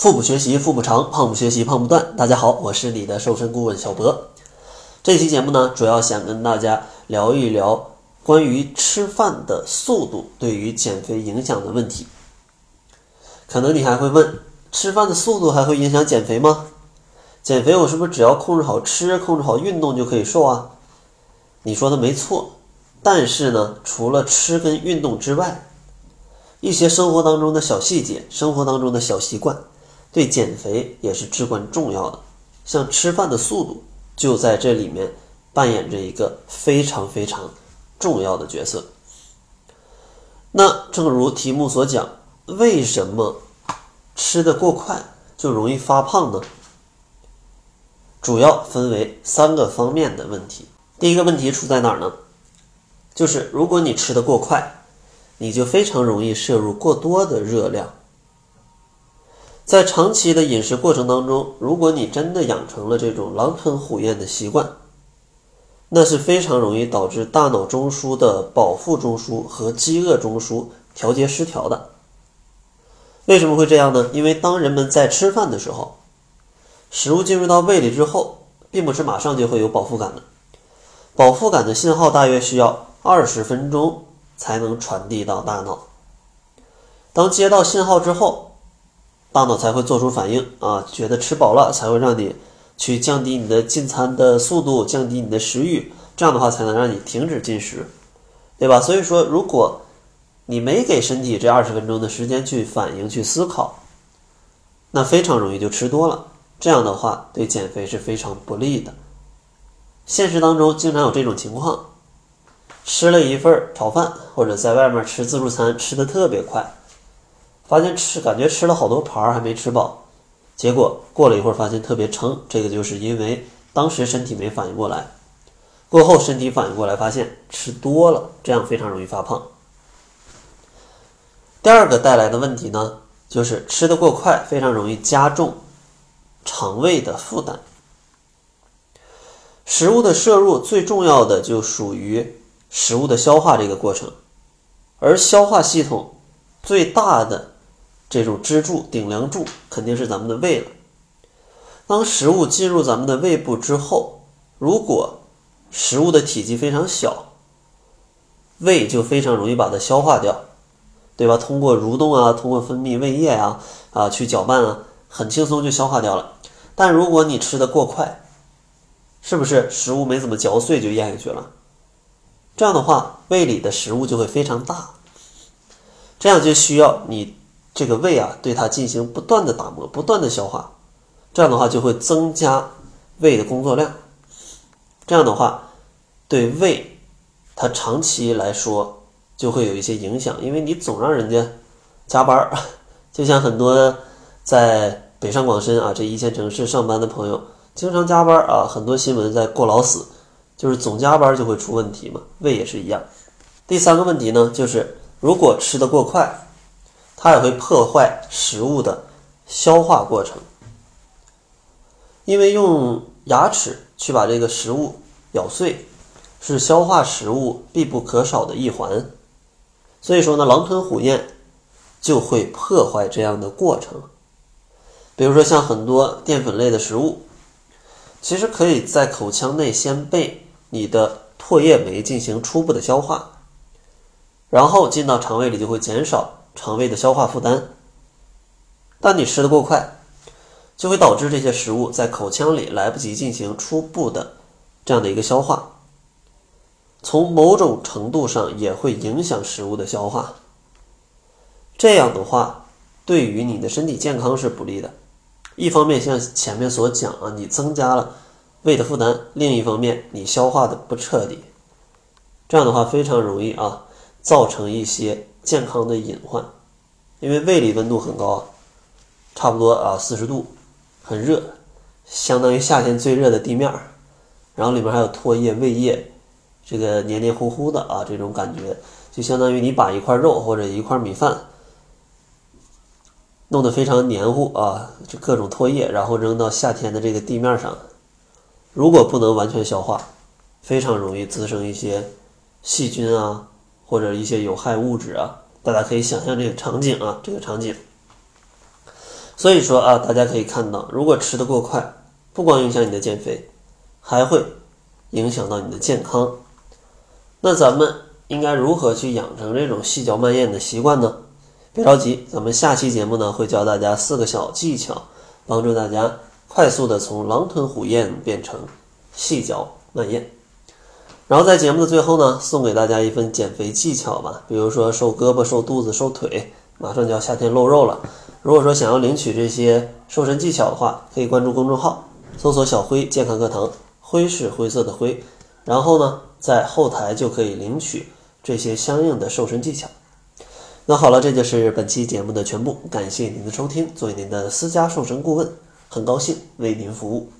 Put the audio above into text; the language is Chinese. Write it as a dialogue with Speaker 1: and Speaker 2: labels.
Speaker 1: 腹部学习腹部长，胖不学习胖不断。大家好，我是你的瘦身顾问小博。这期节目呢，主要想跟大家聊一聊关于吃饭的速度对于减肥影响的问题。可能你还会问，吃饭的速度还会影响减肥吗？减肥我是不是只要控制好吃，控制好运动就可以瘦啊？你说的没错，但是呢，除了吃跟运动之外，一些生活当中的小细节，生活当中的小习惯。对减肥也是至关重要的，像吃饭的速度就在这里面扮演着一个非常非常重要的角色。那正如题目所讲，为什么吃的过快就容易发胖呢？主要分为三个方面的问题。第一个问题出在哪儿呢？就是如果你吃的过快，你就非常容易摄入过多的热量。在长期的饮食过程当中，如果你真的养成了这种狼吞虎咽的习惯，那是非常容易导致大脑中枢的饱腹中枢和饥饿中枢调节失调的。为什么会这样呢？因为当人们在吃饭的时候，食物进入到胃里之后，并不是马上就会有饱腹感的，饱腹感的信号大约需要二十分钟才能传递到大脑。当接到信号之后，大脑才会做出反应啊，觉得吃饱了才会让你去降低你的进餐的速度，降低你的食欲，这样的话才能让你停止进食，对吧？所以说，如果你没给身体这二十分钟的时间去反应、去思考，那非常容易就吃多了。这样的话对减肥是非常不利的。现实当中经常有这种情况，吃了一份炒饭或者在外面吃自助餐，吃的特别快。发现吃感觉吃了好多盘儿还没吃饱，结果过了一会儿发现特别撑，这个就是因为当时身体没反应过来，过后身体反应过来发现吃多了，这样非常容易发胖。第二个带来的问题呢，就是吃的过快，非常容易加重肠胃的负担。食物的摄入最重要的就属于食物的消化这个过程，而消化系统最大的。这种支柱、顶梁柱肯定是咱们的胃了。当食物进入咱们的胃部之后，如果食物的体积非常小，胃就非常容易把它消化掉，对吧？通过蠕动啊，通过分泌胃液啊，啊去搅拌啊，很轻松就消化掉了。但如果你吃的过快，是不是食物没怎么嚼碎就咽下去了？这样的话，胃里的食物就会非常大，这样就需要你。这个胃啊，对它进行不断的打磨，不断的消化，这样的话就会增加胃的工作量。这样的话，对胃它长期来说就会有一些影响，因为你总让人家加班儿，就像很多在北上广深啊这一线城市上班的朋友，经常加班啊，很多新闻在过劳死，就是总加班就会出问题嘛。胃也是一样。第三个问题呢，就是如果吃的过快。它也会破坏食物的消化过程，因为用牙齿去把这个食物咬碎，是消化食物必不可少的一环。所以说呢，狼吞虎咽就会破坏这样的过程。比如说像很多淀粉类的食物，其实可以在口腔内先被你的唾液酶进行初步的消化，然后进到肠胃里就会减少。肠胃的消化负担，但你吃的过快，就会导致这些食物在口腔里来不及进行初步的这样的一个消化，从某种程度上也会影响食物的消化。这样的话，对于你的身体健康是不利的。一方面像前面所讲啊，你增加了胃的负担；另一方面，你消化的不彻底，这样的话非常容易啊，造成一些。健康的隐患，因为胃里温度很高，差不多啊四十度，很热，相当于夏天最热的地面儿，然后里面还有唾液、胃液，这个黏黏糊糊的啊，这种感觉就相当于你把一块肉或者一块米饭弄得非常黏糊啊，就各种唾液，然后扔到夏天的这个地面上，如果不能完全消化，非常容易滋生一些细菌啊。或者一些有害物质啊，大家可以想象这个场景啊，这个场景。所以说啊，大家可以看到，如果吃得过快，不光影响你的减肥，还会影响到你的健康。那咱们应该如何去养成这种细嚼慢咽的习惯呢？别着急，咱们下期节目呢会教大家四个小技巧，帮助大家快速的从狼吞虎咽变成细嚼慢咽。然后在节目的最后呢，送给大家一份减肥技巧吧，比如说瘦胳膊、瘦肚子、瘦腿，马上就要夏天露肉了。如果说想要领取这些瘦身技巧的话，可以关注公众号，搜索“小辉健康课堂”，灰是灰色的灰，然后呢，在后台就可以领取这些相应的瘦身技巧。那好了，这就是本期节目的全部，感谢您的收听。作为您的私家瘦身顾问，很高兴为您服务。